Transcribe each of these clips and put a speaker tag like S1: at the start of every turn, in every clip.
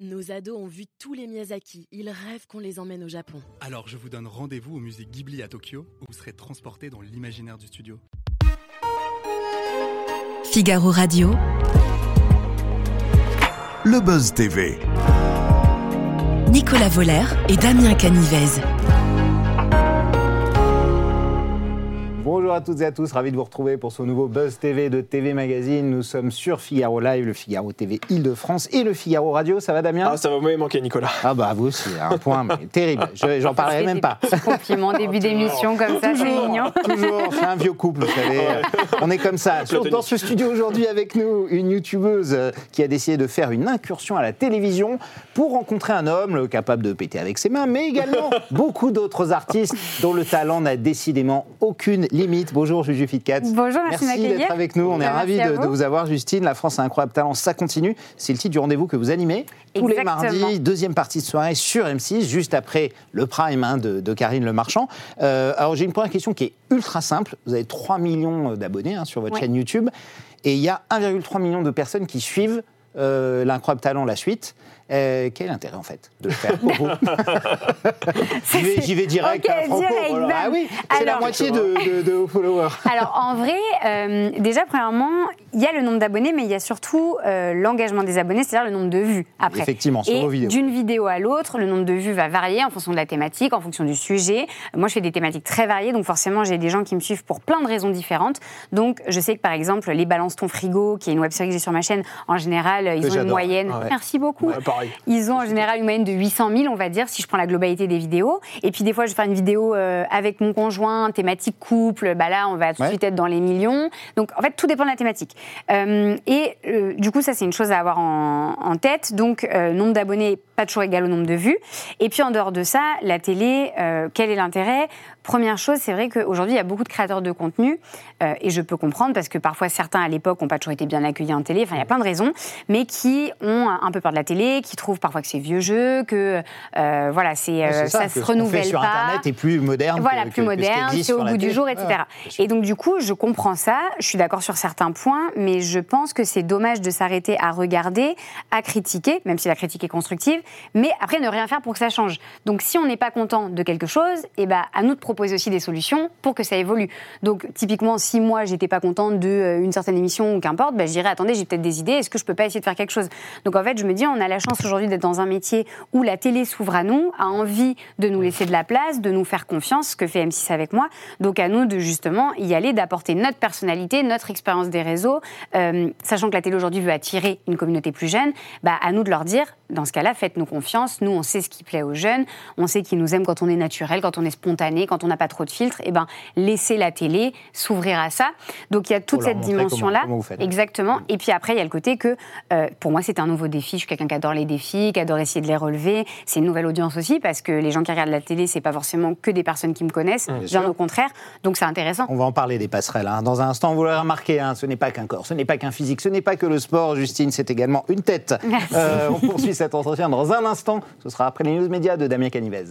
S1: Nos ados ont vu tous les Miyazaki. Ils rêvent qu'on les emmène au Japon.
S2: Alors je vous donne rendez-vous au musée Ghibli à Tokyo, où vous serez transporté dans l'imaginaire du studio.
S3: Figaro Radio.
S4: Le Buzz TV.
S3: Nicolas Voller et Damien Canivez.
S5: Bonjour à toutes et à tous, ravi de vous retrouver pour ce nouveau Buzz TV de TV Magazine. Nous sommes sur Figaro Live, le Figaro TV Île-de-France et le Figaro Radio. Ça va Damien?
S6: Ah, ça va me manquer, Nicolas.
S5: Ah bah vous aussi, un point mais terrible. Je- J'en parlerai même pas.
S7: Compliment, début d'émission comme ça, c'est mignon.
S5: Toujours, c'est un vieux couple, vous savez. On est comme ça. Sur- Dans ce studio aujourd'hui avec nous, une youtubeuse euh, qui a décidé de faire une incursion à la télévision pour rencontrer un homme le capable de péter avec ses mains, mais également beaucoup d'autres artistes dont le talent n'a décidément aucune limite. Bonjour Juju Fitcat.
S7: Bonjour, merci
S5: d'être avec nous. On est
S7: Merci
S5: ravis de,
S7: vous.
S5: de vous avoir, Justine. La France a un incroyable talent, ça continue. C'est le titre du rendez-vous que vous animez tous les mardis, deuxième partie de soirée sur M6, juste après le prime hein, de, de Karine Le Marchand. Euh, alors j'ai une première question qui est ultra simple. Vous avez 3 millions d'abonnés hein, sur votre chaîne YouTube et il y a 1,3 million de personnes qui suivent euh, l'incroyable talent, la suite. Euh, quel est l'intérêt en fait de le faire pour vous J'y vais, j'y vais direct. Hein, franco,
S7: direct.
S5: Ah oui, c'est la moitié de, de- de vos followers.
S7: Alors en vrai, euh, déjà premièrement, il y a le nombre d'abonnés, mais il y a surtout euh, l'engagement des abonnés, c'est-à-dire le nombre de vues après.
S5: Effectivement, sur
S7: Et
S5: vos vidéos.
S7: d'une vidéo à l'autre, le nombre de vues va varier en fonction de la thématique, en fonction du sujet. Moi, je fais des thématiques très variées, donc forcément, j'ai des gens qui me suivent pour plein de raisons différentes. Donc, je sais que par exemple, les Balance ton frigo, qui est une web série que j'ai sur ma chaîne, en général, ils ont une moyenne.
S6: Ah ouais.
S7: Merci beaucoup.
S6: Ouais, pareil.
S7: Ils ont en général une moyenne de 800 000, on va dire, si je prends la globalité des vidéos. Et puis des fois, je vais faire une vidéo euh, avec mon conjoint, thématique couple. Bah là, on va tout de
S5: Ouais.
S7: suite être dans les millions. Donc en fait, tout dépend de la thématique. Euh, et euh, du coup, ça, c'est une chose à avoir en, en tête. Donc, nombre d'abonnés, pas toujours égal au nombre de vues. Et puis en dehors de ça, la télé, quel est l'intérêt? Première chose, c'est vrai qu'aujourd'hui, il y a beaucoup de créateurs de contenu. euh, et je peux comprendre parce que parfois, certains à l'époque n'ont pas toujours été bien accueillis en télé. Enfin, il y a plein de raisons. Mais qui ont un peu peur de la télé, qui trouvent parfois que c'est vieux jeu, que euh, voilà, c'est euh, ça,
S5: que
S7: se
S5: qu'on fait
S7: renouvelle
S5: sur
S7: pas.
S5: Internet est plus moderne.
S7: Voilà,
S5: que-
S7: plus
S5: que-
S7: moderne, c'est au goût du jour, etc. Et donc, du coup, je comprends ça, je suis d'accord sur certains points, mais je pense que c'est dommage de s'arrêter à regarder, à critiquer, même si la critique est constructive, mais après ne rien faire pour que ça change. Donc, si on n'est pas content de quelque chose, eh ben, à nous de proposer aussi des solutions pour que ça évolue. Donc, typiquement, si moi, j'étais pas contente d'une certaine émission ou qu'importe, ben, je dirais, attendez, j'ai peut-être des idées, est-ce que je peux pas essayer de faire quelque chose? Donc, en fait, je me dis, on a la chance aujourd'hui d'être dans un métier où la télé s'ouvre à nous, a envie de nous laisser de la place, de nous faire confiance, ce que fait M6 avec moi. Donc, à nous de justement y aller, d'apporter notre personnalité, notre expérience des réseaux, euh, sachant que la télé aujourd'hui veut attirer une communauté plus jeune, bah, à nous de leur dire, dans ce cas-là, faites-nous confiance. Nous, on sait ce qui plaît aux jeunes, on sait qu'ils nous aiment quand on est naturel, quand on est spontané, quand on n'a pas trop de filtres. Et ben, laissez la télé s'ouvrir à ça. Donc, il y a toute cette dimension-là. Exactement. Et puis après, il y a le côté que, euh, pour moi, c'est un nouveau défi. Je suis quelqu'un qui adore les défis, qui adore essayer de les relever. C'est une nouvelle audience aussi, parce que les gens qui regardent la télé, c'est pas forcément que des personnes qui me connaissent, bien au contraire. Donc, c'est intéressant.
S5: On va en parler des passerelles. hein. Dans un instant, vous l'aurez remarqué, hein, ce n'est pas qu'un corps, ce n'est pas qu'un physique, ce n'est pas que le sport, Justine, c'est également une tête. Euh, on poursuit cet entretien dans un instant. Ce sera après les news médias de Damien Canivez.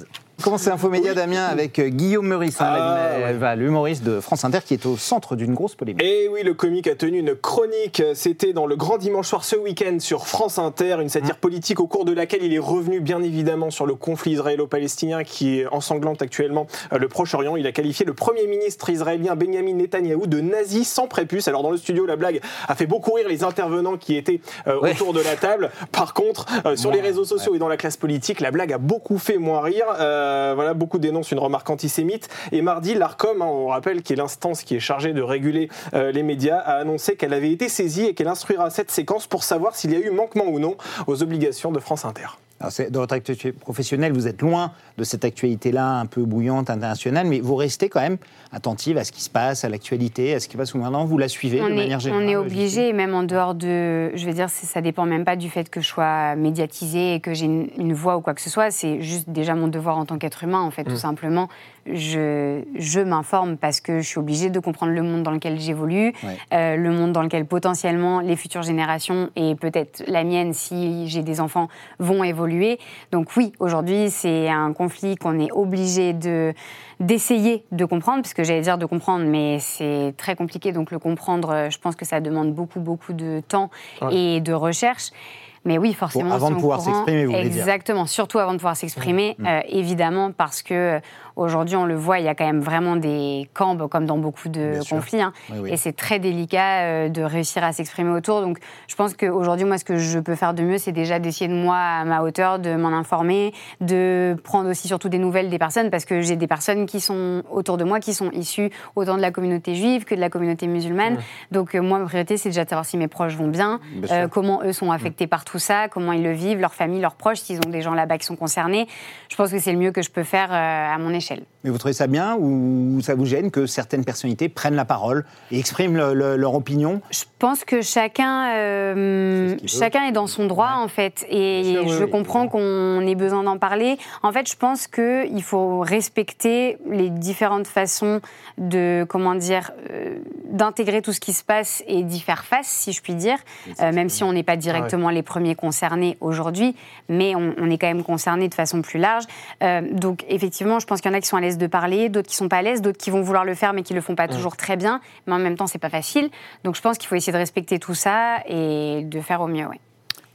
S5: Comment c'est Info Média, Damien, avec euh, Guillaume Meurice, hein,
S6: Ah, ouais.
S5: l'humoriste de France Inter, qui est au centre d'une grosse polémique.
S6: Et oui, le comique a tenu une chronique. C'était dans le grand dimanche soir ce week-end sur France Inter, une satire politique au cours de laquelle il est revenu bien évidemment sur le conflit israélo-palestinien qui ensanglante actuellement euh, le Proche-Orient. Il a qualifié le premier ministre israélien Benjamin Netanyahou de nazi sans prépuce. Alors dans le studio, la blague a fait beaucoup rire les intervenants qui étaient euh,
S5: Ouais.
S6: autour de la table. Par contre, euh, sur les réseaux sociaux et dans la classe politique, la blague a beaucoup fait moins rire. Euh, voilà, beaucoup dénoncent une remarque antisémite. Et mardi, l'ARCOM, hein, on rappelle, qui est l'instance qui est chargée de réguler euh, les médias, a annoncé qu'elle avait été saisie et qu'elle instruira cette séquence pour savoir s'il y a eu manquement ou non aux obligations de France Inter.
S5: Alors, dans votre actualité professionnelle, vous êtes loin de cette actualité-là un peu bouillante, internationale, mais vous restez quand même attentive à ce qui se passe, à l'actualité, à ce qui passe sous maintenant. Vous la suivez
S7: on
S5: de
S7: est,
S5: manière générale.
S7: on est obligé, même en dehors de. Je veux dire, ça dépend même pas du fait que je sois médiatisée et que j'ai une, une voix ou quoi que ce soit. C'est juste déjà mon devoir en tant qu'être humain, en fait, tout simplement. Je, je m'informe parce que je suis obligée de comprendre le monde dans lequel j'évolue,
S5: Ouais.
S7: euh, le monde dans lequel potentiellement les futures générations et peut-être la mienne, si j'ai des enfants, vont évoluer. Donc oui, aujourd'hui, c'est un conflit qu'on est obligé de d'essayer de comprendre, puisque j'allais dire de comprendre, mais c'est très compliqué. Donc le comprendre, euh, je pense que ça demande beaucoup, beaucoup de temps
S6: Ouais.
S7: et de recherche. Mais oui, forcément.
S5: avant
S7: c'est
S5: de pouvoir s'exprimer, vous voulez dire.
S7: Exactement, surtout avant de pouvoir s'exprimer,
S5: Mmh.
S7: euh, évidemment, parce que aujourd'hui, on le voit, il y a quand même vraiment des camps, comme dans beaucoup de
S5: Bien
S7: conflits, hein,
S5: Oui, oui.
S7: et c'est très délicat euh, de réussir à s'exprimer autour. Donc, je pense qu'aujourd'hui, moi, ce que je peux faire de mieux, c'est déjà d'essayer de moi, à ma hauteur, de m'en informer, de prendre aussi surtout des nouvelles des personnes, parce que j'ai des personnes qui sont autour de moi qui sont issues autant de la communauté juive que de la communauté musulmane. Donc, euh, moi, ma priorité, c'est déjà de savoir si mes proches vont bien, euh, comment eux sont affectés par tout ça, comment ils le vivent, leur famille, leurs proches, s'ils ont des gens là-bas qui sont concernés. Je pense que c'est le mieux que je peux faire euh, à mon échelle.
S5: Mais vous trouvez ça bien ou ça vous gêne que certaines personnalités prennent la parole et expriment le- le- leur opinion?
S7: Je pense que chacun, euh,
S5: qu'il veut.
S7: chacun est dans son droit en fait, et
S6: sûr,
S7: je
S6: oui,
S7: comprends qu'on ait besoin d'en parler. En fait, je pense que il faut respecter les différentes façons de, comment dire, euh, d'intégrer tout ce qui se passe et d'y faire face, si je puis dire, Euh, même si on n'est pas directement les premiers concernés aujourd'hui, mais on, on est quand même concernés de façon plus large. Donc effectivement, je pense qu'il y en a qui sont à l'aise de parler, d'autres qui sont pas à l'aise, d'autres qui vont vouloir le faire mais qui le font pas toujours très bien. Mais en même temps, c'est pas facile. Donc je pense qu'il faut essayer de respecter tout ça et de faire au mieux. ouais.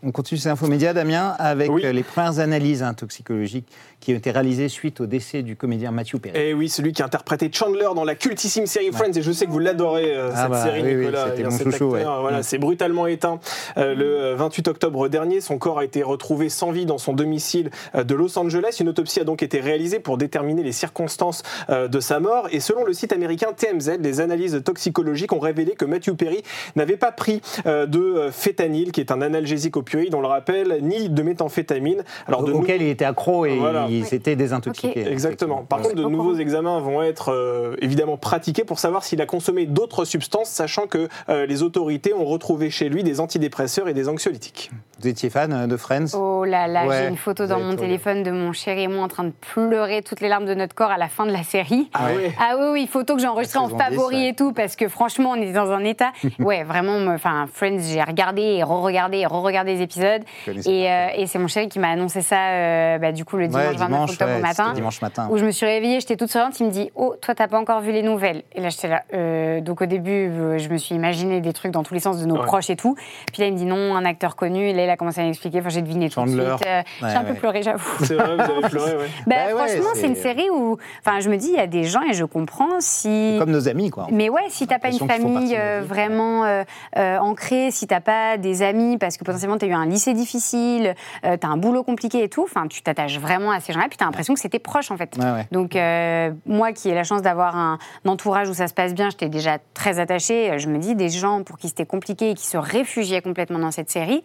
S5: On continue ces infomédias, Damien, avec
S6: Oui.
S5: les premières analyses hein, toxicologiques qui ont été réalisées suite au décès du comédien Matthew Perry.
S6: Et oui, celui qui a interprété Chandler dans la cultissime série Friends, et je sais que vous l'adorez, euh,
S5: Ah
S6: cette
S5: bah,
S6: série,
S5: oui, oui,
S6: Nicolas. cet
S5: chouchou,
S6: acteur,
S5: ouais.
S6: Voilà,
S5: Mm.
S6: c'est brutalement éteint euh, le 28 octobre dernier. Son corps a été retrouvé sans vie dans son domicile euh, de Los Angeles. Une autopsie a donc été réalisée pour déterminer les circonstances euh, de sa mort. Et selon le site américain TMZ, les analyses toxicologiques ont révélé que Matthew Perry n'avait pas pris euh, de euh, fétanyl, qui est un analgésique opioïde, on le rappelle, ni de méthamphétamine. Alors, de
S5: auquel il était accro et
S6: Voilà.
S5: Il s'était désintoxiqué.
S7: Ok.
S6: Exactement. Par contre, de
S7: Au
S6: nouveaux examens vont être euh, évidemment pratiqués pour savoir s'il a consommé d'autres substances, sachant que euh, les autorités ont retrouvé chez lui des antidépresseurs et des anxiolytiques.
S5: Vous étiez fan euh, de Friends?
S7: Oh là là,
S5: Ouais,
S7: j'ai une photo dans mon téléphone de mon chéri et moi en train de pleurer toutes les larmes de notre corps à la fin de la série.
S6: Ah
S5: Ouais.
S6: ouais
S7: Ah oui, oui, photo que j'ai enregistrée en
S5: saison 10,
S7: favori
S5: ouais.
S7: et tout, parce que franchement, on était dans un état. Ouais, vraiment, me- enfin, Friends, j'ai regardé et re-regardé et re-regardé les épisodes. Et, euh, et c'est mon chéri qui m'a annoncé ça, euh, bah, du coup, le dimanche
S5: Ouais,
S7: 29
S5: dimanche,
S7: octobre
S5: ouais,
S7: au matin.
S5: dimanche matin.
S7: Où je me suis réveillée, j'étais toute souriante, il me dit Oh, toi, t'as pas encore vu les nouvelles. Et là, j'étais là. euh, donc, au début, euh, je me suis imaginé des trucs dans tous les sens de nos
S6: Ouais.
S7: proches et tout. Puis là, il me dit non, un acteur connu. Et là, il a commencé à m'expliquer. Enfin, j'ai deviné tout de
S5: Chandler.
S7: suite. Euh,
S5: Ouais,
S7: j'ai un peu pleuré, j'avoue.
S6: C'est vrai, vous avez pleuré, ouais.
S7: Bah,
S5: Bah
S7: franchement,
S5: c'est-
S7: c'est une série où. Enfin, je me dis, il y a des gens, et je comprends, si.
S5: Comme nos amis, quoi.
S7: Mais ouais, si t'as pas une famille euh, vraiment euh, euh, ancrée, si t'as pas des amis, parce que potentiellement t'as eu un lycée difficile, euh, t'as un boulot compliqué et tout, enfin tu t'attaches vraiment à ces gens-là, puis t'as l'impression que c'était proche en fait.
S5: Ouais, ouais.
S7: Donc euh, moi qui ai la chance d'avoir un, entourage où ça se passe bien, j'étais déjà très attachée. Je me dis des gens pour qui c'était compliqué et qui se réfugiaient complètement dans cette série,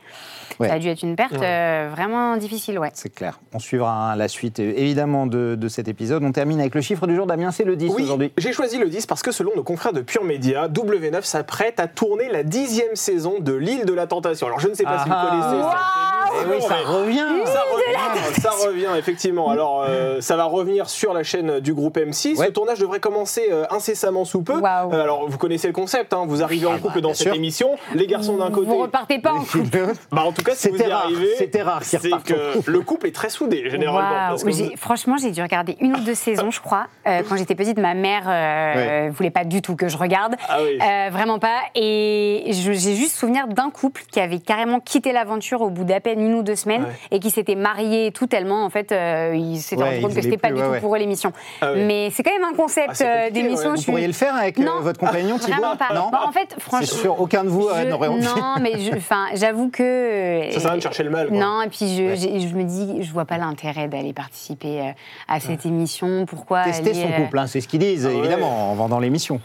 S5: Ouais.
S7: ça a dû être une perte euh, vraiment difficile, ouais.
S5: C'est clair. On suivra hein, la suite, euh, évidemment, de, de cet épisode. On termine avec le chiffre du jour. Damien, c'est le 10
S6: Oui,
S5: aujourd'hui.
S6: j'ai choisi le 10 parce que selon nos confrères de Pure Média, W9 s'apprête à tourner la dixième saison de l'île de la Tentation. Alors je ne sais pas si vous
S5: Ah.
S6: connaissez cette
S5: Eh oui, ça revient
S6: Ça revient, ça revient, effectivement. Alors, euh, ça va revenir sur la chaîne du groupe M6.
S5: Ouais.
S6: Le tournage devrait commencer euh, incessamment sous peu. Euh, alors, vous connaissez le concept, hein, vous arrivez en couple
S5: bah,
S6: dans cette
S5: sûr.
S6: émission, les garçons d'un côté.
S7: Vous repartez pas en couple.
S6: Bah, en tout cas, si vous y
S5: C'était rare,
S6: arrivez,
S5: c'était rare
S6: c'est que
S5: couple.
S6: le couple est très soudé, généralement.
S7: Waouh.
S6: parce que
S7: J'ai-
S6: vous-
S7: Franchement, j'ai dû regarder une ou deux saisons, je crois. Euh, quand j'étais petite, ma mère euh, voulait pas du tout que je regarde.
S6: Ah oui.
S7: Euh, vraiment pas. Et j'ai juste souvenir d'un couple qui avait carrément quitté l'aventure au bout d'à peine une ou deux semaines
S6: Ouais.
S7: et qui s'était marié et tout tellement, en fait, euh, ils s'étaient
S5: Ouais,
S7: rendu compte que c'était pas du tout pour eux l'émission.
S6: Ah.
S7: Mais c'est quand même un concept
S6: Ah, c'est
S7: euh, d'émission. je
S5: Vous
S7: suis-
S5: pourriez le faire avec euh,
S7: Non.
S5: votre compagnon,
S7: Vraiment pas.
S5: Non
S7: Bah, en fait,
S5: C'est
S7: franchement.
S5: sûr, aucun de vous euh,
S7: je-
S5: n'aurait envie.
S7: Non, mais enfin, j'avoue que.
S6: Ça sert à rien de chercher le mal. quoi.
S7: Non, et puis je, je me dis, je vois pas l'intérêt d'aller participer à cette émission. Pourquoi
S5: Tester son couple, hein, c'est ce qu'ils disent,
S6: Ah
S5: évidemment, en vendant l'émission.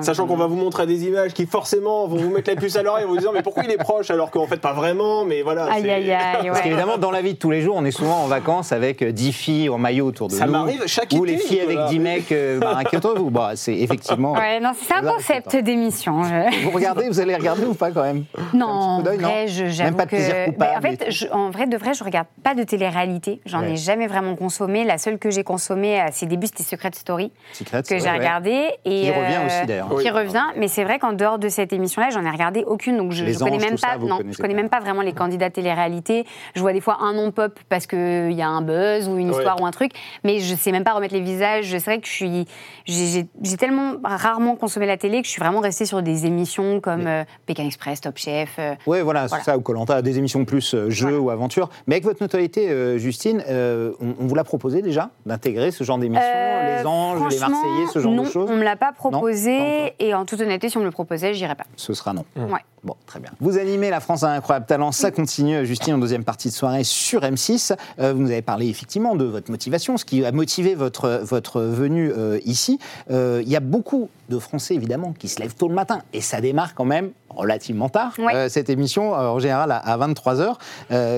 S6: Sachant qu'on va vous montrer des images qui forcément vont vous mettre la puce à l'oreille en vous disant mais pourquoi il est proche alors qu'en fait pas vraiment mais voilà.
S7: Aïe, aïe, aïe.
S5: Parce
S7: ouais.
S5: qu'évidemment, dans la vie de tous les jours, on est souvent en vacances avec euh, 10 filles en maillot autour de
S6: Ça
S5: nous.
S6: m'arrive chaque
S5: Ou
S6: été,
S5: les filles avec
S6: Nicolas.
S5: 10 mecs euh, bah, qui entre vous. Bah, c'est effectivement.
S7: Ouais, non, c'est un concept d'émission. je-
S5: Vous regardez, vous allez regarder ou pas quand même?
S7: Non, en
S5: d'œil, non
S7: vrai, je-
S5: Même pas de
S7: que.
S5: plaisir
S7: Ben,
S5: coupable
S7: en fait,
S5: et tout.
S7: je- en vrai, de vrai, je regarde pas de télé-réalité. J'en
S5: Ouais.
S7: ai jamais vraiment consommé. La seule que j'ai consommée à ses débuts, c'était Secret Story,
S5: Secret,
S7: que j'ai
S5: ouais.
S7: regardé. Et,
S5: Qui revient
S7: euh,
S5: aussi, d'ailleurs.
S7: Qui revient, mais c'est vrai qu'en dehors de cette émission-là, j'en ai regardé aucune. Donc je, je connais
S5: ça,
S7: pas. non, je même pas vraiment les candidats candidats télé-réalité. Je vois des fois un nom pop parce qu'il y a un buzz ou une
S6: Ouais.
S7: histoire ou un truc, mais je sais même pas remettre les visages. C'est vrai que je suis, j'ai- tellement rarement consommé la télé que je suis vraiment restée sur des émissions comme euh, Pékin Express, Top Chef. euh,
S5: Oui, voilà, c'est
S7: Voilà.
S5: ça, ou Colanta, des émissions plus euh, jeux
S7: Voilà.
S5: ou aventure. Mais avec votre notoriété, Justine, on, on vous l'a proposé déjà d'intégrer ce genre d'émissions, les anges, les Marseillais, ce genre
S7: non,
S5: de choses
S7: on me l'a pas proposé et en toute honnêteté, si on me le proposait, j'irais pas.
S5: Ce sera non.
S7: Ouais.
S5: Bon, très bien. Vous animez La France a un incroyable talent, ça continue, Justine, en deuxième partie de soirée sur M6. Euh, vous nous avez parlé effectivement de votre motivation, ce qui a motivé votre, votre venue euh, ici. Euh, Il y a beaucoup de Français, évidemment, qui se lèvent tôt le matin, et ça démarre quand même relativement tard,
S7: Ouais.
S5: cette émission, en général à, 23h.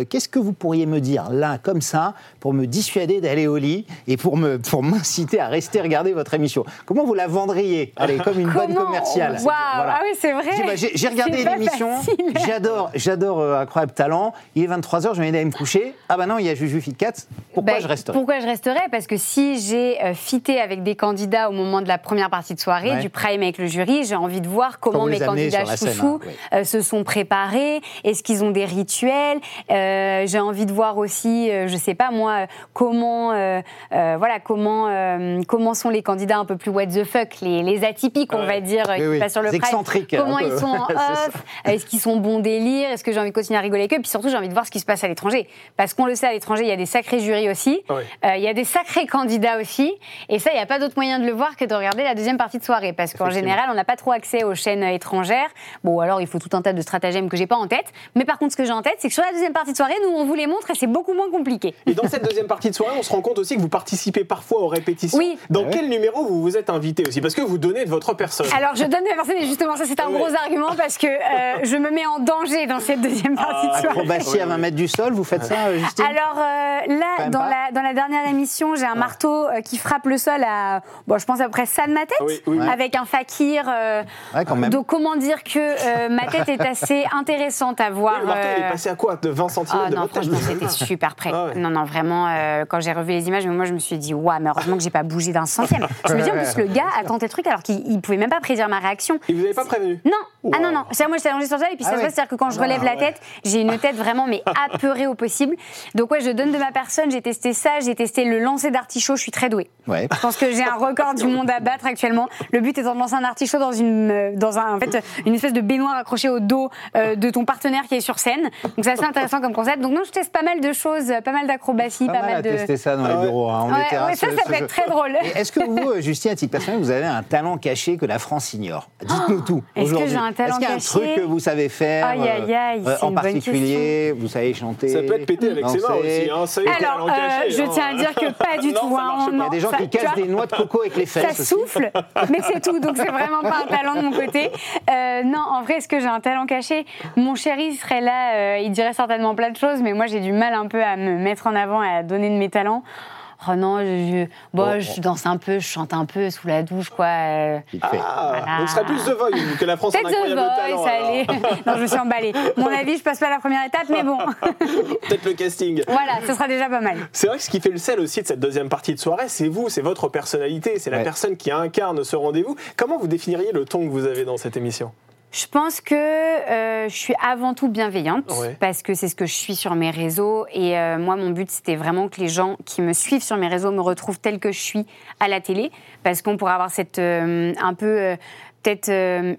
S5: Qu'est-ce que vous pourriez me dire, là, comme ça, pour me dissuader d'aller au lit et pour me pour m'inciter à rester regarder votre émission? Comment vous la vendriez Allez, comme une bonne commerciale?
S7: Waouh
S5: Voilà.
S7: Ah oui, c'est vrai.
S5: Bah, J'ai regardé l'émission, j'adore, j'adore Incroyable Talent. Il est 23h, je vais aller me coucher. Ah bah non, il y a Juju Fit Cat. Pourquoi
S7: Bah,
S5: je resterai?
S7: Pourquoi je resterais Parce que si j'ai euh, fité avec des candidats au moment de la première partie de soirée,
S5: Ouais.
S7: du prime avec le jury, j'ai envie de voir comment mes candidats
S5: scène,
S7: chouchous
S5: hein,
S7: euh, se sont préparés. Est-ce qu'ils ont des rituels? Euh, J'ai envie de voir aussi, je sais pas moi, comment, euh, euh, voilà, comment, comment sont les candidats un peu plus what the fuck, les, les atypiques, on va dire,
S5: Oui,
S7: qui
S5: oui,
S7: passent sur le prime.
S5: excentriques,
S7: Comment ils sont en off? Est-ce qu'ils sont bons délire Est-ce que j'ai envie de continuer à rigoler avec eux Puis surtout, j'ai envie de voir ce qui se passe à l'étranger. Parce qu'on le sait, à l'étranger, il y a des sacrés jurys aussi.
S6: Ouais.
S7: Euh, il y a des sacrés candidats aussi. Et ça, il n'y a pas d'autre moyen de le voir que de regarder la deuxième partie de soirée. Parce qu'en général, on n'a pas trop accès aux chaînes euh, étrangères. Bon, alors il faut tout un tas de stratagèmes que j'ai pas en tête. Mais par contre, ce que j'ai en tête, c'est que sur la deuxième partie de soirée, nous, on vous les montre et c'est beaucoup moins compliqué.
S6: Et dans cette deuxième partie de soirée, on se rend compte aussi que vous participez parfois aux répétitions.
S7: Oui.
S6: Dans
S5: Ah ouais.
S6: quel numéro vous vous êtes invité aussi? Parce que vous donnez de votre personne.
S7: Alors, je donne mes personnes et justement, ça, c'est un
S6: Ouais.
S7: gros argument parce que euh, je me mets en danger dans cette deuxième partie de
S6: Ah,
S7: soirée.
S5: Acrobatie à 20
S6: oui.
S5: mètres du sol, vous faites ça, euh, Justine
S7: Alors euh, là, dans la, dans la dernière émission, j'ai un marteau euh, qui frappe le sol à, bon, je pense à peu près ça de ma tête,
S6: Oui, oui, oui.
S7: avec un fakir. euh,
S5: Ouais, quand même.
S7: donc comment dire que euh, ma tête est assez intéressante à voir.
S6: Oui, le marteau, il est
S7: euh,
S6: passé à quoi De 20 cm
S7: ah
S6: de
S7: non, franchement, c'était super près.
S6: Ah ouais.
S7: Non, non, vraiment, euh, quand j'ai revu les images, moi, je me suis dit, waouh, mais heureusement que j'ai pas bougé d'un centième. Je me dis, en plus, le gars a tenté le truc alors qu'il il pouvait même pas prédire ma réaction.
S6: Et vous n'avez pas prévenu
S7: Non,
S6: Wow.
S7: ah non, non. C'est-à-dire, moi, j'étais allongée sur sol et puis
S5: Ah
S7: ça se
S5: ouais.
S7: voit, c'est-à-dire que quand je
S5: Ah
S7: relève la
S6: ouais.
S7: tête, j'ai une tête vraiment, mais apeurée au possible. Donc, ouais, je donne de ma personne, j'ai testé ça, j'ai testé le lancer d'artichaut, je suis très douée.
S5: Ouais.
S7: Je pense que j'ai un record du monde à battre actuellement. Le but étant de lancer un artichaut dans une, euh, dans un, en fait, une espèce de baignoire accrochée au dos euh, de ton partenaire qui est sur scène. Donc c'est assez intéressant comme concept. Donc non, je teste pas mal de choses, pas mal d'acrobaties,
S5: Pas,
S7: pas,
S5: mal à
S7: de.
S5: tester ça dans
S6: Ah
S5: les bureaux. hein. On
S7: Ouais,
S5: essaiera
S7: ouais, ça,
S5: ce-
S7: ça
S5: ce
S7: peut
S5: jeu.
S7: être très drôle.
S5: Est-ce que vous, euh, Justine, à titre personnel, vous avez un talent caché que la France ignore? Dites-nous tout.
S7: est-ce que
S5: aujourd'hui.
S7: j'ai un talent
S5: Est-ce qu'il y a un
S7: caché?
S5: truc que vous savez faire
S7: Aïe, aïe, aïe,
S5: euh,
S7: c'est
S5: En
S7: bonne
S5: particulier, vous savez chanter
S6: Ça peut être pété avec ses mains
S5: danser.
S6: aussi. Hein. Ça
S7: Alors, euh,
S6: caché,
S7: je
S6: hein.
S7: tiens à dire que pas du
S6: Non,
S7: tout. hein.
S5: Il y a des gens
S7: ça-
S5: qui cassent
S7: vois,
S5: des noix de coco avec les fesses.
S7: Ça
S5: aussi.
S7: souffle, mais c'est tout, donc c'est vraiment pas un talent de mon côté. Euh, non, en vrai, est-ce que j'ai un talent caché? Mon chéri serait là, euh, il dirait certainement plein de choses, mais moi j'ai du mal un peu à me mettre en avant et à donner de mes talents. Oh non, je, je, bon,
S5: Oh,
S7: je danse un peu, je chante un peu sous la douche, quoi. euh.
S5: Vite fait.
S6: Ah,
S7: Voilà.
S6: donc ce serait plus The Voice que la France
S7: Peut-être The
S6: incroyable talent.
S7: Voice,
S6: alors.
S7: allez. non, je me suis emballée. Mon avis, je passe pas la première étape, mais bon.
S6: Peut-être le casting.
S7: voilà, ce sera déjà pas mal.
S6: C'est vrai que ce qui fait le sel aussi de cette deuxième partie de soirée, c'est vous, c'est votre personnalité, c'est la personne qui incarne ce rendez-vous. Comment vous définiriez le ton que vous avez dans cette émission?
S7: Je pense que euh, je suis avant tout bienveillante
S6: Ouais.
S7: parce que c'est ce que je suis sur mes réseaux et euh, moi mon but c'était vraiment que les gens qui me suivent sur mes réseaux me retrouvent telle que je suis à la télé parce qu'on pourrait avoir cette euh, un peu peut-être euh,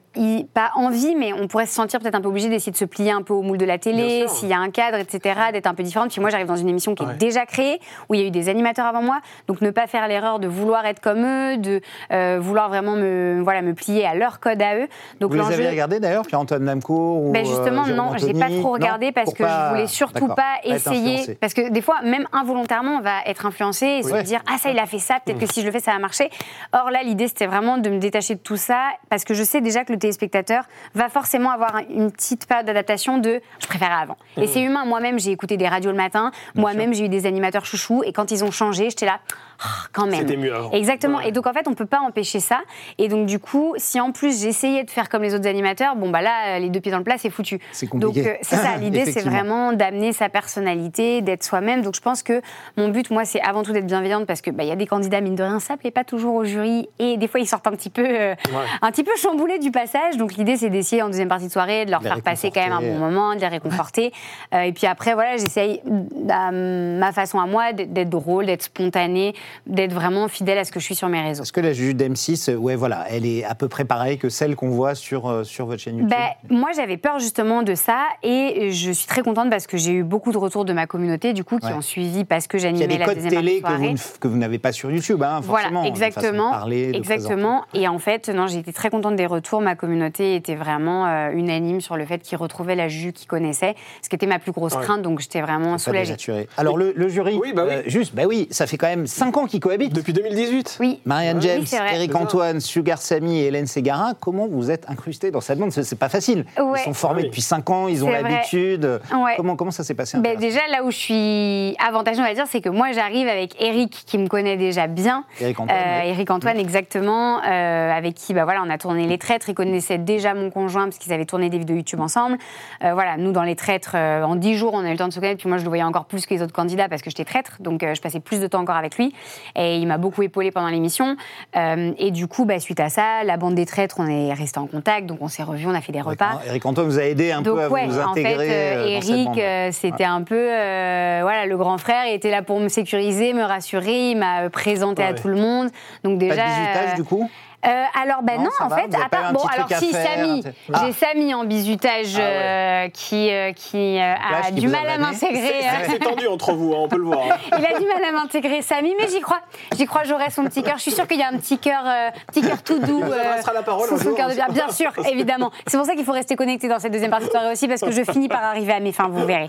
S7: pas envie mais on pourrait se sentir peut-être un peu obligé d'essayer de se plier un peu au moule de la télé s'il y a un cadre etc d'être un peu différente. Puis moi j'arrive dans une émission qui
S6: Ouais.
S7: est déjà créée où il y a eu des animateurs avant moi. Donc ne pas faire l'erreur de vouloir être comme eux de euh, vouloir vraiment me voilà me plier à leur code à eux. Donc
S5: Vous les avez regardés d'ailleurs, Pierre-Antoine Namcourt ou
S7: ben justement,
S5: euh,
S7: non, j'ai pas trop regardé
S5: Non
S7: parce que
S5: pas-
S7: je voulais surtout pas essayer. Parce que des fois, même involontairement, on va être influencé et se dire Ah, ça, il a fait ça, peut-être que si je le fais, ça va marcher. Or là, l'idée, c'était vraiment de me détacher de tout ça parce que je sais déjà que le téléspectateur va forcément avoir une petite période d'adaptation de je préférais avant. Et c'est humain. Moi-même, j'ai écouté des radios le matin. Moi-même, j'ai eu des animateurs chouchous et quand ils ont changé, j'étais là Quand même.
S6: C'était mieux avant.
S7: Exactement.
S6: Ouais.
S7: Et donc en fait, on peut pas empêcher ça. Et donc du coup, si en plus j'essayais de faire comme les autres animateurs, bon bah là, les deux pieds dans le plat, c'est foutu.
S5: C'est
S7: Donc
S5: compliqué.
S7: euh, c'est ça. L'idée, c'est vraiment d'amener sa personnalité, d'être soi-même. Donc je pense que mon but, moi, c'est avant tout d'être bienveillante parce que bah, il y a des candidats mine de rien, ça plaît pas toujours au jury et des fois ils sortent un petit peu, euh, un, petit peu chamboulés du passage. Donc l'idée, c'est d'essayer en deuxième partie de soirée de leur
S5: les
S7: faire passer quand même un bon moment, de les réconforter. Euh, et puis après, voilà, j'essaye, à ma façon à moi, d'être d'être drôle, d'être spontanée, d'être vraiment fidèle à ce que je suis sur mes réseaux.
S5: Parce que la Juju d'M6, euh, ouais, voilà, elle est à peu près pareille que celle qu'on voit sur, euh, sur votre chaîne YouTube.
S7: Ben, moi, j'avais peur justement de ça et je suis très contente parce que j'ai eu beaucoup de retours de ma communauté, du coup, qui
S5: Ouais.
S7: ont suivi parce que
S5: Il y a
S7: j'animais
S5: des
S7: la
S5: codes
S7: deuxième
S5: télé que vous, que vous n'avez pas sur YouTube, hein, forcément.
S7: Voilà,
S5: de
S7: exactement.
S5: parler, de
S7: exactement. Et en fait, non, j'ai été très contente des retours. Ma communauté était vraiment euh, unanime sur le fait qu'ils retrouvaient la Juju qu'ils connaissaient, ce qui était ma plus grosse
S6: Ouais.
S7: crainte, donc j'étais vraiment soulagée.
S5: Alors, le, le jury,
S6: Oui, bah oui.
S5: euh, juste, bah oui, ça fait quand même 5 ans qu'ils cohabitent.
S6: Depuis 2018
S7: Oui.
S5: Marianne James. Eric. Antoine, Sugar Sammy et Hélène Ségara, comment vous êtes incrustés dans cette bande? C'est pas facile.
S7: Ouais.
S5: Ils sont formés
S6: Oui.
S5: depuis 5 ans, ils ont l'habitude.
S7: Ouais.
S5: Comment, comment ça s'est passé
S7: Ben, déjà, là où je suis avantagée, on va dire, c'est que moi, j'arrive avec Eric, qui me connaît déjà bien.
S5: Eric Antoine,
S7: Euh,
S5: oui.
S7: Eric Antoine, exactement, euh, avec qui bah, voilà, on a tourné Les Traîtres. Il connaissait déjà mon conjoint, parce qu'ils avaient tourné des vidéos YouTube ensemble. Euh, voilà, nous, dans Les Traîtres, euh, en 10 jours, on a eu le temps de se connaître. Puis moi, je le voyais encore plus que les autres candidats, parce que j'étais traître. Donc, euh, je passais plus de temps encore avec lui. Et il m'a beaucoup épaulé pendant l'émission. Euh, et du coup, bah, suite à ça, la bande des traîtres, on est resté en contact. Donc, on s'est revus, on a fait des repas.
S5: Eric Antoine vous a aidé un
S7: Donc
S5: peu à
S7: ouais,
S5: vous
S7: en fait,
S5: intégrer.
S7: euh,
S5: euh,
S7: Eric, euh, c'était un peu euh, voilà le grand frère. Il était là pour me sécuriser, me rassurer. Il m'a présenté à tout le monde. Donc
S5: Pas
S7: déjà.
S5: de bisutage
S7: euh,
S5: du coup
S7: euh, alors, ben
S5: Non,
S7: en
S5: va,
S7: fait, à part. Bon, alors si, Samy,
S5: Ah.
S7: j'ai Samy en bisutage euh, qui, euh, qui euh, a
S5: qui
S7: du mal à m'intégrer. euh,
S6: C'est tendu entre vous, hein, on peut le voir. hein.
S7: il a du mal à m'intégrer, Samy, mais j'y crois. J'y crois, j'aurai son petit cœur. Je suis sûre qu'il y a un petit cœur, euh, petit cœur tout doux.
S6: Il la parole
S7: sous
S6: un
S7: son
S6: jour,
S7: cœur de
S6: hein.
S7: bien. Bien sûr, évidemment. C'est pour ça qu'il faut rester connecté dans cette deuxième partie de soirée aussi, parce que je finis par arriver à mes fins, vous verrez.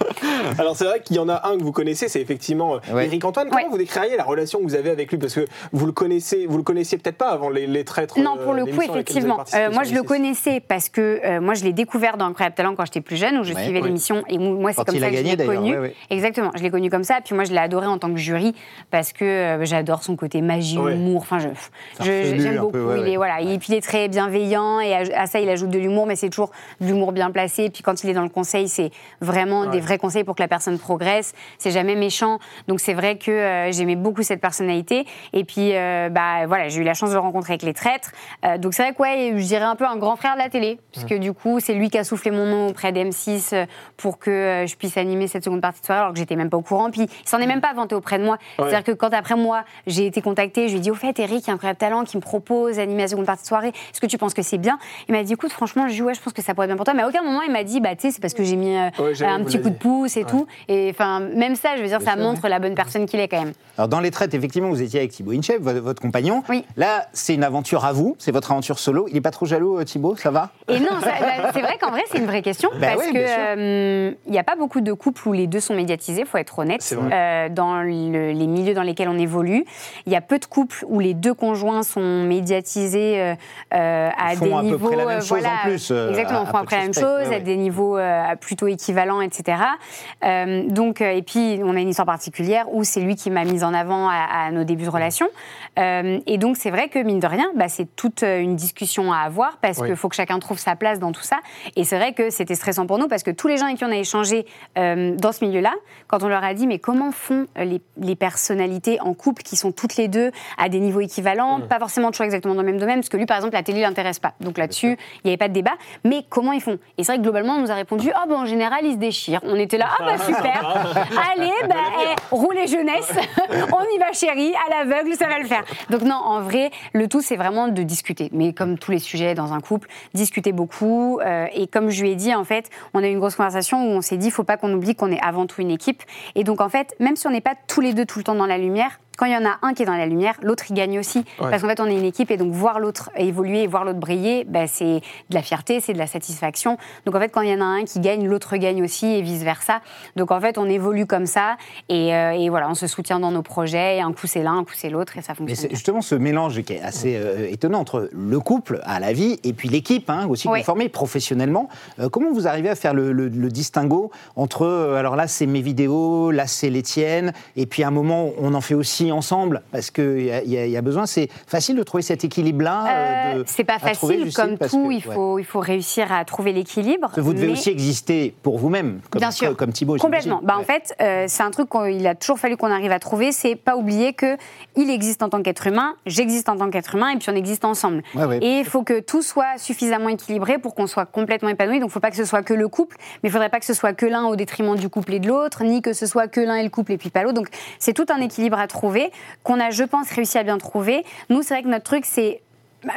S6: Alors c'est vrai qu'il y en a un que vous connaissez, c'est effectivement
S5: Ouais.
S6: Eric Antoine. Comment
S7: Ouais.
S6: vous décririez la relation que vous avez avec lui? Parce que vous le connaissez, vous le connaissiez peut-être pas avant les, les
S7: Non,
S6: euh,
S7: pour le coup,
S6: vous avez
S7: effectivement. Euh, moi, je le
S6: M6.
S7: connaissais parce que euh, moi, je l'ai découvert dans Incroyable Talent quand j'étais plus jeune, où je
S5: Ouais,
S7: suivais l'émission. Et moi, c'est
S5: Quand
S7: comme ça
S5: a
S7: que je l'ai connu.
S5: ouais, ouais.
S7: Exactement. Je l'ai connu comme ça. Puis moi, je l'ai adoré en tant que jury parce que euh, j'adore son côté magie,
S6: Ouais.
S7: humour. Enfin, je, je- j'aime
S5: un
S7: beaucoup.
S5: peu, ouais,
S7: il est voilà. Et puis il est très bienveillant et à, à ça, il ajoute de l'humour, mais c'est toujours de l'humour bien placé. Puis quand il est dans le conseil, c'est vraiment des vrais conseils pour que la personne progresse. C'est jamais méchant. Donc c'est vrai que euh, j'aimais beaucoup cette personnalité. Et puis euh, bah voilà, j'ai eu la chance de le rencontrer avec les Euh, donc c'est vrai que ouais, je dirais un peu un grand frère de la télé, puisque du coup c'est lui qui a soufflé mon nom auprès d'M6 euh, pour que euh, je puisse animer cette seconde partie de soirée, alors que j'étais même pas au courant. Puis il s'en est même pas vanté auprès de moi. C'est-à-dire que quand après moi j'ai été contactée, je lui ai dit au fait Eric, il y a un incroyable talent qui me propose d'animer la seconde partie de soirée. Est-ce que tu penses que c'est bien? Il m'a dit écoute franchement, je, dis, ouais, je pense que ça pourrait être bien pour toi. Mais à aucun moment il m'a dit bah tu sais c'est parce que j'ai mis euh,
S6: Ouais,
S7: un petit coup de pouce et tout. Et enfin même ça, je veux dire, ça
S5: sûr,
S7: montre la bonne personne qu'il est quand même.
S5: Alors dans les traites, effectivement, vous étiez avec Thibaut Inchep, votre, votre compagnon.
S7: Oui.
S5: Là, c'est une aventure à vous, c'est votre aventure solo. Il est pas trop jaloux, euh, Thibaut, ça va?
S7: Et non, bah, c'est vrai qu'en vrai, c'est une vraie question.
S5: Bah
S7: parce
S5: oui,
S7: que
S5: bien sûr.
S7: euh, il n'y a pas beaucoup de couples où les deux sont médiatisés, faut être honnête. Euh, dans le- les milieux dans lesquels on évolue, il y a peu de couples où les deux conjoints sont médiatisés euh, à
S5: font
S7: des
S5: à peu
S7: niveaux.
S5: près la même chose
S7: voilà,
S5: en plus, euh,
S7: exactement,
S5: à-
S7: on
S5: à
S7: font
S5: peu
S7: après la même chose,
S5: ouais,
S7: à
S5: ouais.
S7: des niveaux euh, plutôt équivalents, etc. Euh, donc, et puis, on a une histoire particulière où c'est lui qui m'a mise en avant à, à nos débuts de relation. Euh, et donc, c'est vrai que, mine de rien, bah, c'est toute euh, une discussion à avoir parce
S6: Oui.
S7: qu'il faut que chacun trouve sa place dans tout ça. Et c'est vrai que c'était stressant pour nous parce que tous les gens avec qui on a échangé euh, dans ce milieu-là, quand on leur a dit, mais comment font euh, les, les personnalités en couple qui sont toutes les deux à des niveaux équivalents,
S6: Mmh.
S7: pas forcément toujours exactement dans le même domaine, parce que lui, par exemple, la télé l'intéresse pas. Donc là-dessus, il n'y avait pas de débat. Mais comment ils font? Et c'est vrai que globalement, on nous a répondu, ah ben en général, ils se déchirent. On était là, ah bah super, allez, bah, eh, roulez jeunesse, on y va chérie, à l'aveugle, ça va le faire. Donc non, en vrai, le tout, c'est vraiment de discuter. Mais comme tous les sujets dans un couple, discuter beaucoup. euh, et comme je lui ai dit, en fait, on a eu une grosse conversation où on s'est dit, il faut pas qu'on oublie qu'on est avant tout une équipe. Et donc, en fait, même si on n'est pas tous les deux tout le temps dans la lumière, quand il y en a un qui est dans la lumière, l'autre il gagne aussi.
S6: Ouais.
S7: Parce qu'en fait, on est une équipe et donc voir l'autre évoluer et voir l'autre briller, bah, c'est de la fierté, c'est de la satisfaction. Donc en fait, quand il y en a un qui gagne, l'autre gagne aussi et vice versa. Donc en fait, on évolue comme ça et, euh, et voilà, on se soutient dans nos projets. Et un coup c'est l'un, un coup c'est l'autre et ça
S5: Mais
S7: fonctionne.
S5: justement ce mélange qui est assez euh, étonnant entre le couple à la vie et puis l'équipe hein, aussi
S7: Oui.
S5: formez professionnellement. Euh, comment vous arrivez à faire le, le- le distinguo entre, euh, alors là c'est mes vidéos, là c'est les tiennes, et puis à un moment on en fait aussi mis ensemble parce qu'il y, y a- il y a besoin. C'est facile de trouver cet équilibre-là.
S7: Euh,
S5: euh,
S7: c'est pas
S5: trouver,
S7: facile, comme tout,
S5: que-
S7: il,
S5: ouais.
S7: faut, il faut réussir à trouver l'équilibre.
S5: Vous devez
S7: mais-
S5: aussi exister pour vous-même, comme,
S7: Bien sûr.
S5: comme, Thibaut.
S7: Complètement. Bah, En fait, euh, c'est un truc qu'il a toujours fallu qu'on arrive à trouver, c'est pas oublier que il existe en tant qu'être humain, j'existe en tant qu'être humain, et puis on existe ensemble.
S5: Ouais.
S7: Et il faut que tout soit suffisamment équilibré pour qu'on soit complètement épanoui. Donc, il ne faut pas que ce soit que le couple, mais il faudrait pas que ce soit que l'un au détriment du couple et de l'autre, ni que ce soit que l'un et le couple et puis pas l'autre. Donc, c'est tout un équilibre à trouver qu'on a, je pense, réussi à bien trouver. Nous, c'est vrai que notre truc, c'est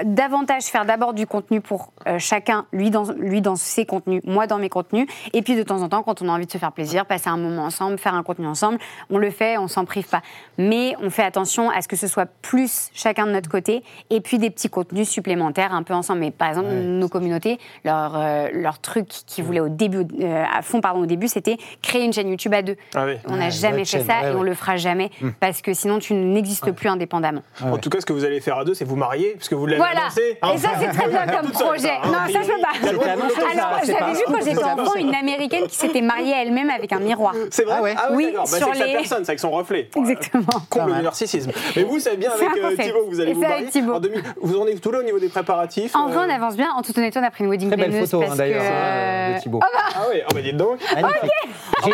S7: davantage faire d'abord du contenu pour euh, chacun, lui dans, lui dans ses contenus, moi dans mes contenus, et puis de temps en temps, quand on a envie de se faire plaisir, passer un moment ensemble, faire un contenu ensemble, on le fait, on s'en prive pas. Mais on fait attention à ce que ce soit plus chacun de notre côté, et puis des petits contenus supplémentaires un peu ensemble. Mais par exemple, nos communautés, leur, euh, leur truc qu'ils voulaient au début, euh, à fond pardon, au début, c'était créer une chaîne YouTube à deux.
S6: Ah oui.
S7: On n'a
S5: Ouais,
S7: jamais fait
S5: chaîne,
S7: ça
S5: ouais,
S7: et on le fera jamais, parce que sinon tu n'existes plus indépendamment.
S6: En tout cas, ce que vous allez faire à deux, c'est vous marier, parce que vous l'avez
S7: Voilà.
S6: annoncé.
S7: Et ça, c'est très bien comme projet.
S6: ça, hein,
S7: Non,
S6: a
S7: ça, je peux pas.
S6: Le
S5: Alors,
S6: c'est
S7: j'avais vu quand j'étais
S6: c'est
S7: enfant une américaine qui s'était mariée elle-même avec un miroir.
S6: C'est vrai
S5: Ah ouais.
S7: Oui,
S6: d'accord. Bah, c'est
S7: sur
S6: avec sa
S7: les-
S6: personne, c'est avec son reflet.
S7: Exactement.
S6: Comble du narcissisme. Mais vous, c'est bien
S7: C'est
S6: avec euh. Thibaut, vous allez vous
S7: c'est
S6: marier. En 2000 Vous en êtes tout là au niveau des préparatifs
S7: En vrai,
S6: euh,
S7: on avance bien. En toute honnêteté, on a pris une wedding
S5: Très belle photo, hein, d'ailleurs, euh, de
S7: euh,
S5: Thibaut.
S6: Ah oui, ah bah dites donc.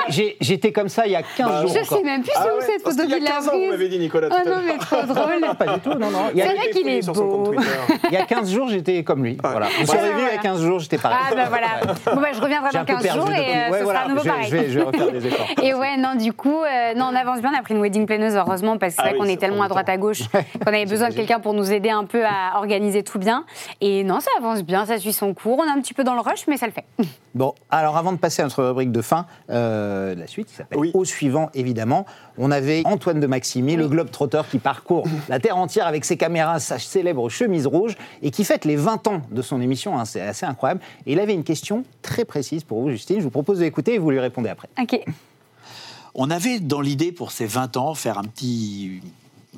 S5: J'ai- J'étais comme ça il y a 15
S6: Bah,
S5: jours
S7: Je sais même plus
S6: Ah
S7: c'est où
S6: ouais,
S7: cette photo
S6: qu'il y a
S7: qu'il a
S6: 15 ans, vous m'avez
S7: prise.
S6: dit, Nicolas.
S7: Oh
S6: tout à
S7: non, mais trop drôle.
S5: Pas du tout, non, non. Il y a,
S7: C'est
S6: Il
S7: vrai qu'il est beau.
S5: Il y a 15 jours, j'étais comme lui. Voilà. Vous
S6: Voilà.
S5: serez vu il y a 15 jours, j'étais pareil.
S7: Ah bah voilà. Bon bah je reviendrai dans
S5: peu
S7: 15
S5: perdu
S7: jours et euh,
S5: Ouais,
S7: ce
S5: voilà,
S7: sera à nouveau pareil.
S5: Je vais, refaire des efforts.
S7: Et ouais, non, du coup, euh, non, on avance bien. On a pris une wedding planeuse, heureusement, parce que c'est
S6: Ah
S7: vrai
S6: oui,
S7: qu'on est tellement à droite à gauche qu'on avait besoin de quelqu'un pour nous aider un peu à organiser tout bien. Et non, ça avance bien, ça suit son cours. On est un petit peu dans le rush, mais ça le fait.
S5: Bon, alors avant de passer à notre rubrique de fin, euh, la suite qui s'appelle
S6: Oui.
S5: Au suivant, évidemment, on avait Antoine de Maximi, le globe trotteur qui parcourt la terre entière avec ses caméras, sa célèbre chemise rouge, et qui fête les 20 ans de son émission. hein, c'est assez incroyable. Et il avait une question très précise pour vous, Justine. Je vous propose d'écouter et vous lui répondez après.
S7: Ok.
S8: On avait dans l'idée pour ces 20 ans faire un petit,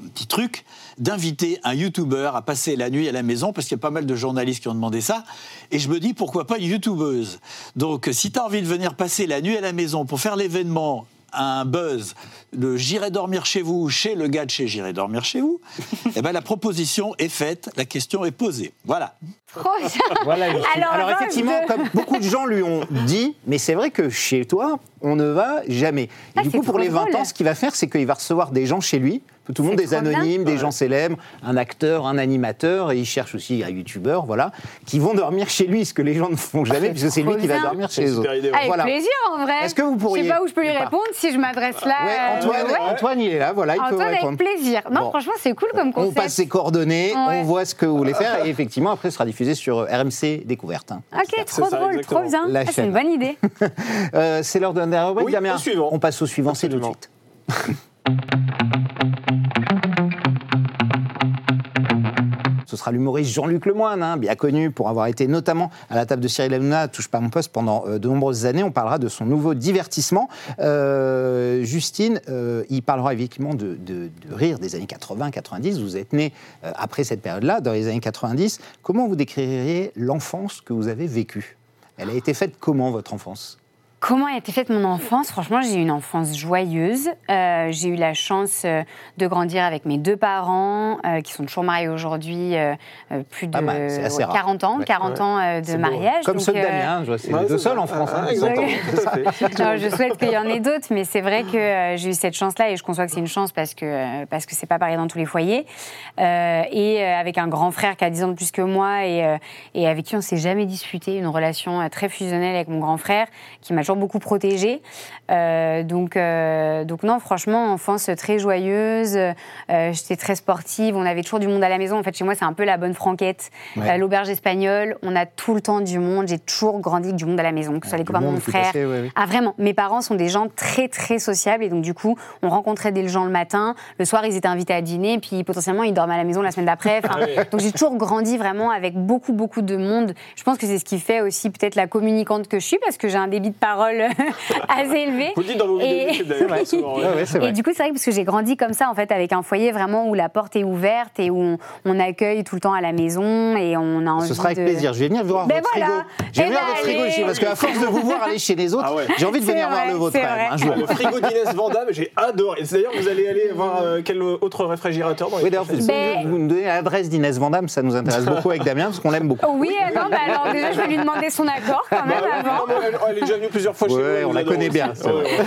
S8: petit truc d'inviter un youtubeur à passer la nuit à la maison parce qu'il y a pas mal de journalistes qui ont demandé ça et je me dis pourquoi pas une youtubeuse? Donc si tu as envie de venir passer la nuit à la maison pour faire l'événement un buzz de j'irai dormir chez vous chez le gars de chez j'irai dormir chez vous, eh ben la proposition est faite, la question est posée. Voilà.
S7: Trop bien.
S5: Voilà, Justine.
S7: Alors,
S5: effectivement,
S7: de-
S5: comme beaucoup de gens lui ont dit, mais c'est vrai que chez toi, on ne va jamais. Et
S7: Ah,
S5: du coup, pour les 20
S7: drôle.
S5: ans, ce qu'il va faire, c'est qu'il va recevoir des gens chez lui, tout le monde, des
S7: bien.
S5: anonymes, des gens célèbres, un acteur, un animateur, et il cherche aussi un youtubeur, voilà, qui vont dormir chez lui, ce que les gens ne font jamais, puisque c'est lui qui va dormir chez eux.
S7: Avec
S5: Voilà.
S7: plaisir, en vrai.
S5: Est-ce que vous pourriez-
S7: Je sais pas où je peux lui répondre si je m'adresse là.
S5: Ouais,
S7: euh,
S5: Antoine,
S7: ouais.
S5: Antoine, il est là, voilà, il peut
S7: Antoine, avec
S5: répondre.
S7: plaisir. Non,
S5: Bon.
S7: franchement, c'est cool comme
S5: On
S7: concept.
S5: passe ses coordonnées,
S7: Ouais.
S5: on voit ce que vous voulez faire, et effectivement, après, ce sera sur euh, RMC Découverte. hein.
S7: Ok, trop
S6: ça,
S7: drôle,
S6: exactement.
S7: trop bien.
S5: La
S7: Ah, c'est une bonne idée.
S5: Euh, c'est l'heure d'un rubrique,
S6: Oui.
S5: On passe au suivant, c'est tout de suite. Ce sera l'humoriste Jean-Luc Lemoyne, hein, bien connu pour avoir été notamment à la table de Cyril Hanouna, Touche pas mon poste pendant euh, de nombreuses années. On parlera de son nouveau divertissement. Euh, Justine, euh, il parlera évidemment de, rire des années 80-90. Vous êtes né après cette période-là, dans les années 90. Comment vous décririez l'enfance que vous avez vécue? Elle a été faite comment, votre enfance?
S7: Comment a été faite mon enfance? Franchement, j'ai eu une enfance joyeuse. Euh, j'ai eu la chance euh, de grandir avec mes deux parents, euh, qui sont toujours mariés aujourd'hui, plus de
S5: Pas mal, c'est assez
S7: ouais,
S5: rare.
S7: 40 ans,
S5: Ouais.
S7: 40 ans euh, de
S6: beau.
S7: mariage.
S5: Comme
S7: donc,
S5: ceux de Damien, je vois, c'est
S6: Ouais,
S5: les deux seuls en France. hein,
S6: Ah, exactement.
S7: Non, je souhaite qu'il y en ait d'autres, mais c'est vrai que euh, j'ai eu cette chance-là et je conçois que c'est une chance parce que euh, parce que c'est pas pareil dans tous les foyers. Euh, et euh, avec un grand frère qui a 10 ans de plus que moi et, euh, et avec qui on s'est jamais disputé, une relation euh, très fusionnelle avec mon grand frère qui m'a toujours beaucoup protégée. Euh, donc euh, donc non, franchement, enfance très joyeuse. Euh, J'étais très sportive. On avait toujours du monde à la maison. En fait, chez moi, c'est un peu la bonne franquette,
S5: Ouais.
S7: L'auberge espagnole. On a tout le temps du monde. J'ai toujours grandi avec du monde à la maison, que ce soit les copains de mon frère.
S5: passait, ouais, ouais.
S7: Ah vraiment, mes parents sont des gens très très sociables et donc du coup, on rencontrait des gens le matin, le soir ils étaient invités à dîner, puis potentiellement ils dormaient à la maison la semaine d'après. Enfin, Donc j'ai toujours grandi vraiment avec beaucoup beaucoup de monde. Je pense que c'est ce qui fait aussi peut-être la communicante que je suis parce que j'ai un débit de parole parole assez élevé.
S6: Vous le dites dans vos vidéos d'ailleurs.
S5: Ouais.
S6: souvent, ouais.
S5: Ouais, ouais, c'est
S7: Et du coup, c'est vrai que parce que j'ai grandi comme ça, en fait, avec un foyer vraiment où la porte est ouverte et où on, on accueille tout le temps à la maison et on a envie
S5: Ce sera avec
S7: de...
S5: plaisir. Je vais venir voir
S7: Ben
S5: votre
S7: voilà.
S5: frigo. Je vais
S7: Eh
S5: venir
S7: ben,
S5: votre frigo ici parce qu'à force de vous voir aller chez les autres,
S6: Ah ouais.
S5: j'ai envie de venir voir
S7: vrai,
S5: le vôtre même, un jour.
S6: Le frigo d'Inès Vandamme, j'ai adoré. D'ailleurs, vous allez aller voir euh, quel autre réfrigérateur dans les
S5: Oui, d'ailleurs,
S7: Ben-
S5: vous nous donnez l'adresse d'Inès Vandamme, ça nous intéresse beaucoup avec Damien parce qu'on l'aime beaucoup.
S7: Oui, d'accord. bah alors déjà, je vais lui demander son accord quand même
S6: Bah, ouais,
S7: avant.
S6: non, elle, elle est déjà venue plusieurs fois chez
S5: Ouais,
S6: nous. elle
S5: on la connaît bien.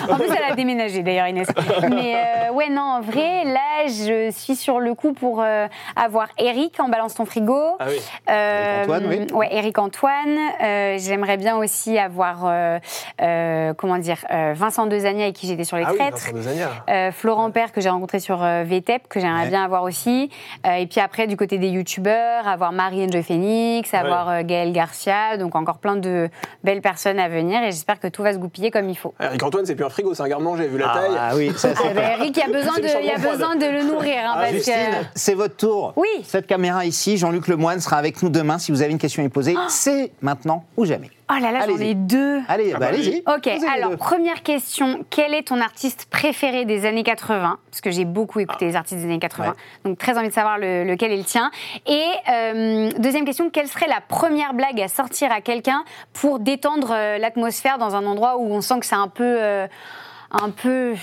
S7: En plus, elle a déménagé d'ailleurs, Inès. Mais euh, ouais, non, en vrai, là, je suis sur le coup pour euh, avoir Eric en balance ton frigo.
S6: Ah oui.
S7: Euh,
S5: Eric Antoine, oui.
S7: Ouais, Eric Antoine. Euh, J'aimerais bien aussi avoir, euh, euh, comment dire, euh, Vincent Dezania avec qui j'étais sur les
S6: Ah oui,
S7: traîtres.
S6: Vincent Dezania.
S7: Euh, Florent Père que j'ai rencontré sur euh, VTEP que j'aimerais
S5: Ouais.
S7: bien avoir aussi Euh, et puis après du côté des youtubeurs avoir Marie Enjoy Phoenix avoir euh, Gaël Garcia donc encore plein de belles personnes à venir et j'espère que tout va se goupiller comme il faut
S6: Eric Antoine, c'est plus un frigo, c'est un garde-manger, vu la
S5: Ah,
S6: taille.
S5: ah oui, ça c'est
S7: Ah bah, Eric, il y a besoin de, y a besoin de le nourrir, hein,
S6: Ah,
S7: que...
S5: c'est votre tour.
S7: Oui.
S5: Cette caméra ici, Jean-Luc Lemoine sera avec nous demain. Si vous avez une question à lui poser, c'est maintenant ou jamais.
S7: Oh là là, j'en ai deux.
S5: Allez,
S6: Ah
S5: bah,
S6: bah,
S5: allez-y.
S7: Ok, alors première question, quel est ton artiste préféré des années 80 Parce que j'ai beaucoup écouté les artistes des années 80,
S5: Ouais.
S7: donc très envie de savoir le- lequel est le tien. Et euh, deuxième question, quelle serait la première blague à sortir à quelqu'un pour détendre euh, l'atmosphère dans un endroit où on sent que c'est un peu... euh, un peu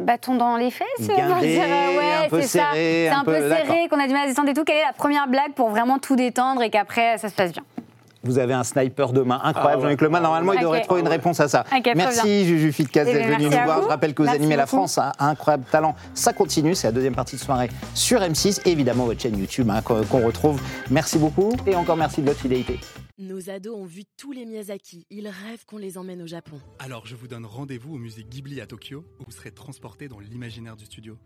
S7: bâton dans les fesses, on va
S5: Guindé,
S7: dire. Ouais,
S5: un peu
S7: c'est ça.
S5: serré,
S7: C'est
S5: un
S7: un peu
S5: peu-
S7: serré, qu'on a du mal à se détendre et tout. Quelle est la première blague pour vraiment tout détendre et qu'après ça se passe bien?
S5: Vous avez un sniper de main incroyable,
S6: Ah ouais.
S5: Jean-Luc Lemoine. Normalement, il devrait trouver une réponse à ça. Merci. Juju Fitcaz,
S7: Eh
S5: d'être
S7: bien,
S5: venu nous voir.
S7: vous.
S5: Je rappelle que vous
S7: Merci
S5: animez La. France à un incroyable talent. Ça continue, c'est la deuxième partie de soirée sur M6. Et évidemment, votre chaîne YouTube hein, qu'on qu'on retrouve. Merci beaucoup et encore merci de votre fidélité.
S1: Nos ados ont vu tous les Miyazaki. Ils rêvent qu'on les emmène au Japon.
S2: Alors je vous donne rendez-vous au musée Ghibli à Tokyo, où vous serez transporté dans l'imaginaire du studio.